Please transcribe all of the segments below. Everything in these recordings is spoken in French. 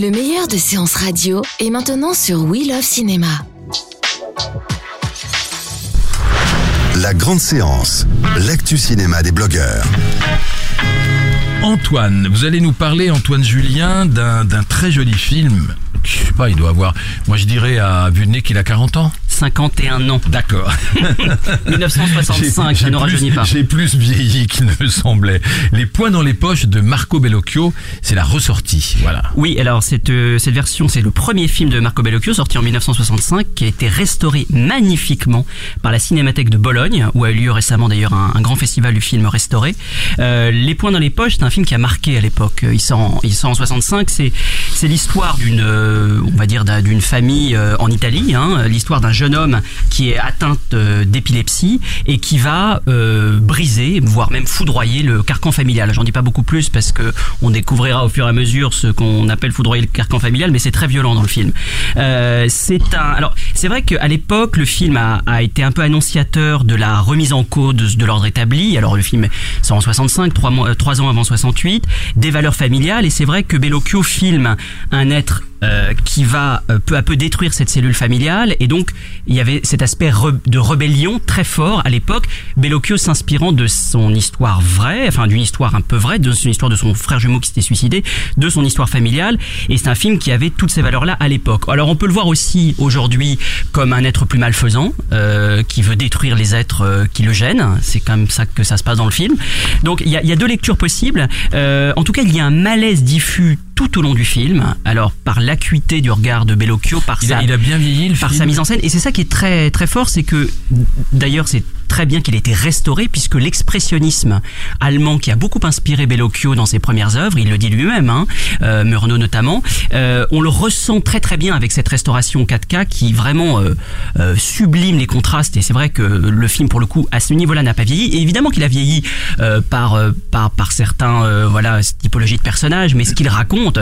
Le meilleur de séances radio est maintenant sur We Love Cinéma. La grande séance, l'actu cinéma des blogueurs. Antoine, vous allez nous parler, Antoine Julien, d'un d'un très joli film. Je sais pas, il doit avoir, moi je dirais à vue de nez qu'il a 40 ans. 51 ans. D'accord. 1965, J'ai ça ne rajeunit pas. J'ai plus vieilli qu'il ne me semblait. Les poings dans les poches de Marco Bellocchio, c'est la ressortie. Voilà. Oui, alors cette, euh, cette version, c'est le premier film de Marco Bellocchio sorti en 1965 qui a été restauré magnifiquement par la Cinémathèque de Bologne où a eu lieu récemment d'ailleurs un, un grand festival du film restauré. Euh, les points dans les poches, c'est un film qui a marqué à l'époque. Il sort en, il sort en 65, c'est c'est l'histoire d'une euh, on va dire d'un- d'une famille en Italie, hein, l'histoire d'un jeune homme qui est atteint euh, d'épilepsie et qui va euh, briser, voire même foudroyer le carcan familial. J'en dis pas beaucoup plus parce que on découvrira au fur et à mesure ce qu'on appelle foudroyer le carcan familial, mais c'est très violent dans le film. Euh, c'est un, alors c'est vrai qu'à l'époque le film a, été un peu annonciateur de la remise en cause de, l'ordre établi. Alors le film sort en 65, trois, trois ans avant 68, des valeurs familiales et c'est vrai que Bellocchio filme un être euh, qui va euh, peu à peu détruire cette cellule familiale. Et donc il y avait cet aspect de rébellion très fort à l'époque. Bellocchio s'inspirant de son histoire vraie enfin d'une histoire un peu vraie de son histoire de son frère jumeau qui s'était suicidé de son histoire familiale. Et c'est un film qui avait toutes ces valeurs là à l'époque. Alors on peut le voir aussi aujourd'hui comme un être plus malfaisant euh, qui veut détruire les êtres euh, qui le gênent. C'est comme ça que ça se passe dans le film. Donc il y y a deux lectures possibles. Euh, en tout cas il y a un malaise diffus tout au long du film alors par l'acuité du regard de Bellocchio par Il a, sa il a bien vieilli le par film. sa mise en scène et c'est ça qui est très très fort c'est que d'ailleurs c'est très bien qu'il ait été restauré puisque l'expressionnisme allemand qui a beaucoup inspiré Bellocchio dans ses premières œuvres il le dit lui-même hein, euh, Murnau notamment euh, on le ressent très très bien avec cette restauration 4K qui vraiment euh, sublime les contrastes. Et c'est vrai que le film pour le coup à ce niveau-là n'a pas vieilli. Et évidemment qu'il a vieilli par, par par certains voilà typologies de personnages mais ce qu'il raconte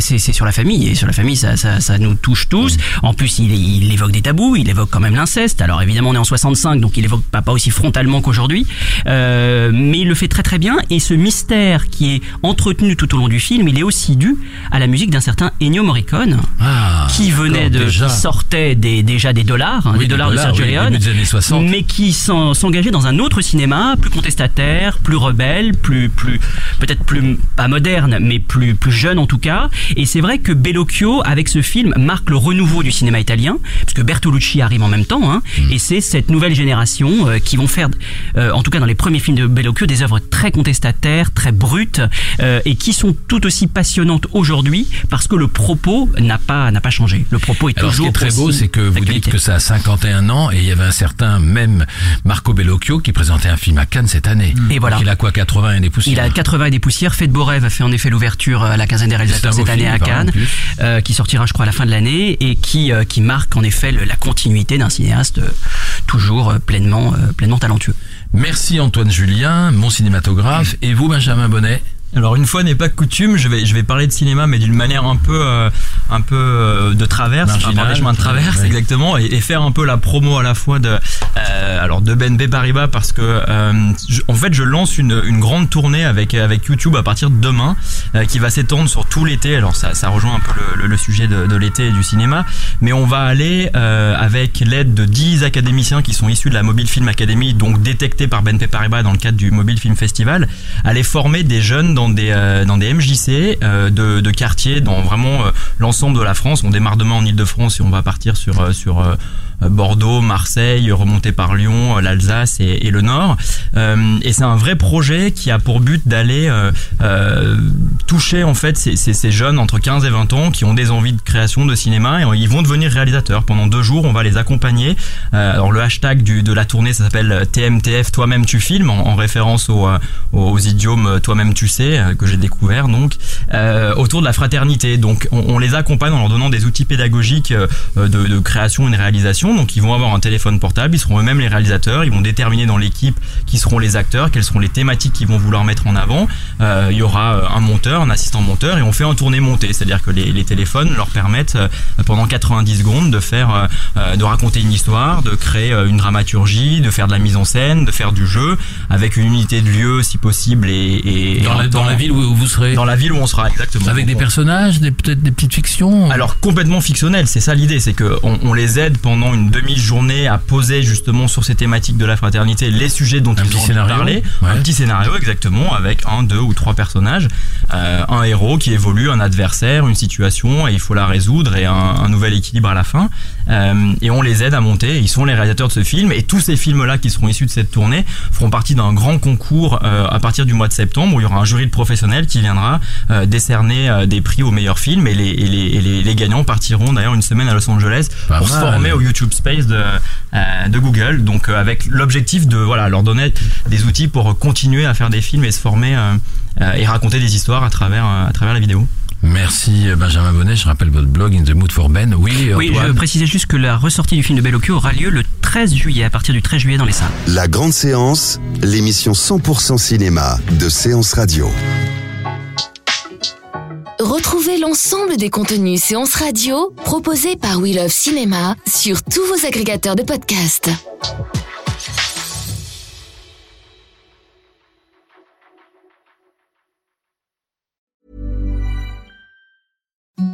c'est sur la famille. Et sur la famille ça, nous touche tous. En plus il évoque des tabous il évoque quand même l'inceste. Alors évidemment on est en 65 donc il évoque pas, pas aussi frontalement qu'aujourd'hui euh, mais il le fait très très bien et ce mystère qui est entretenu tout au long du film il est aussi dû à la musique d'un certain Ennio Morricone Ah, qui venait de déjà. qui sortait des, déjà des dollars hein, Oui, des dollars, dollars, de Sergio oui, Leone début des années 60. mais qui s'en- s'engageait dans un autre cinéma plus contestataire plus rebelle plus plus peut-être plus pas moderne mais plus plus jeune en tout cas et c'est vrai que Bellocchio avec ce film marque le renouveau du cinéma italien parce que Bertolucci arrive en même temps hein, Mm. et c'est cette nouvelle génération euh, qui vont faire euh, en tout cas dans les premiers films de Bellocchio des œuvres très contestataires très brutes euh, et qui sont tout aussi passionnantes aujourd'hui parce que le propos n'a pas n'a pas changé le propos est Alors ce qui toujours est très beau, c'est que vous dites que ça a 51 ans et il y avait un certain même Marco Bellocchio qui présentait un film à Cannes cette année. Et voilà. Donc il a quoi 80 et des poussières Il a 80 et des poussières. Fête Beau Rêve a fait en effet l'ouverture à la quinzaine des réalisateurs cette année film, à Cannes, euh, qui sortira je crois à la fin de l'année et qui euh, qui marque en effet le- la continuité d'un cinéaste euh, toujours euh, pleinement euh, pleinement talentueux. Merci Antoine Julien, mon cinématographe, et vous Benjamin Bonnet? Alors une fois n'est pas coutume, je vais je vais parler de cinéma mais d'une manière un peu euh, un peu euh, de traverse, Marginale. par des chemins de traverse Ouais. exactement et, et faire un peu la promo à la fois de euh, alors de BNP Paribas parce que euh, je- en fait je lance une, une grande tournée avec avec YouTube à partir de demain euh, qui va s'étendre sur tout l'été. Alors ça rejoint un peu le, sujet de, l'été et du cinéma, mais on va aller euh, avec l'aide de 10 académiciens qui sont issus de la Mobile Film Academy donc détectés par BNP Paribas dans le cadre du Mobile Film Festival, aller former des jeunes dans des euh, MJC euh, de, de quartiers dans vraiment l'ensemble de la France. On démarre demain en Ile-de-France et on va partir sur Bordeaux, Marseille, remonter par Lyon, l'Alsace et, le Nord. et c'est un vrai projet qui a pour but d'aller toucher en fait ces, jeunes entre 15 et 20 ans qui ont des envies de création de cinéma et ils vont devenir réalisateurs. Pendant deux jours, on va les accompagner. alors le hashtag de la tournée, ça s'appelle TMTF, toi-même tu filmes, en, en référence aux, aux idiomes toi-même tu sais que j'ai découvert donc autour de la fraternité. Donc on, les accompagne en leur donnant des outils pédagogiques de, création et de réalisation. Donc ils vont avoir un téléphone portable, ils seront eux-mêmes les réalisateurs, ils vont déterminer dans l'équipe qui seront les acteurs, quelles seront les thématiques qu'ils vont vouloir mettre en avant. Euh, il y aura un monteur, un assistant monteur et on fait un tourné monté, c'est-à-dire que les, les, téléphones leur permettent pendant 90 secondes de faire, de raconter une histoire, de créer une dramaturgie, de faire de la mise en scène, de faire du jeu avec une unité de lieu si possible et, et dans, la, dans la ville où vous serez. Dans la ville où on sera exactement. Avec des personnages, des peut-être des petites fictions. Alors complètement fictionnel, c'est ça l'idée, c'est que on, on, les aide pendant une demi-journée à poser justement sur ces thématiques de la fraternité les sujets dont un ils ont ouais. un petit scénario exactement avec un, deux ou trois personnages, euh, un héros qui évolue, un adversaire, une situation et il faut la résoudre et un, un nouvel équilibre à la fin. Euh, et on les aide à monter. Ils sont les réalisateurs de ce film et tous ces films-là qui seront issus de cette tournée feront partie d'un grand concours euh, à partir du mois de septembre où il y aura un jury de professionnels qui viendra euh, décerner des prix aux meilleurs films et les, et les, et les, les gagnants partiront d'ailleurs une semaine à Los Angeles Pas pour se former au YouTube Space de, de Google. Donc avec l'objectif de voilà leur donner des outils pour continuer à faire des films et se former et raconter des histoires à travers à travers la vidéo. Merci Benjamin Bonnet, je rappelle votre blog In the Mood for Ben. Oui, Oui, je précisais juste que la ressortie du film de Bellocchio aura lieu le 13 juillet, à partir du 13 juillet dans les salles. La grande séance, l'émission 100% cinéma de Séance Radio. Retrouvez l'ensemble des contenus séances radio proposés par We Love Cinéma sur tous vos agrégateurs de podcasts.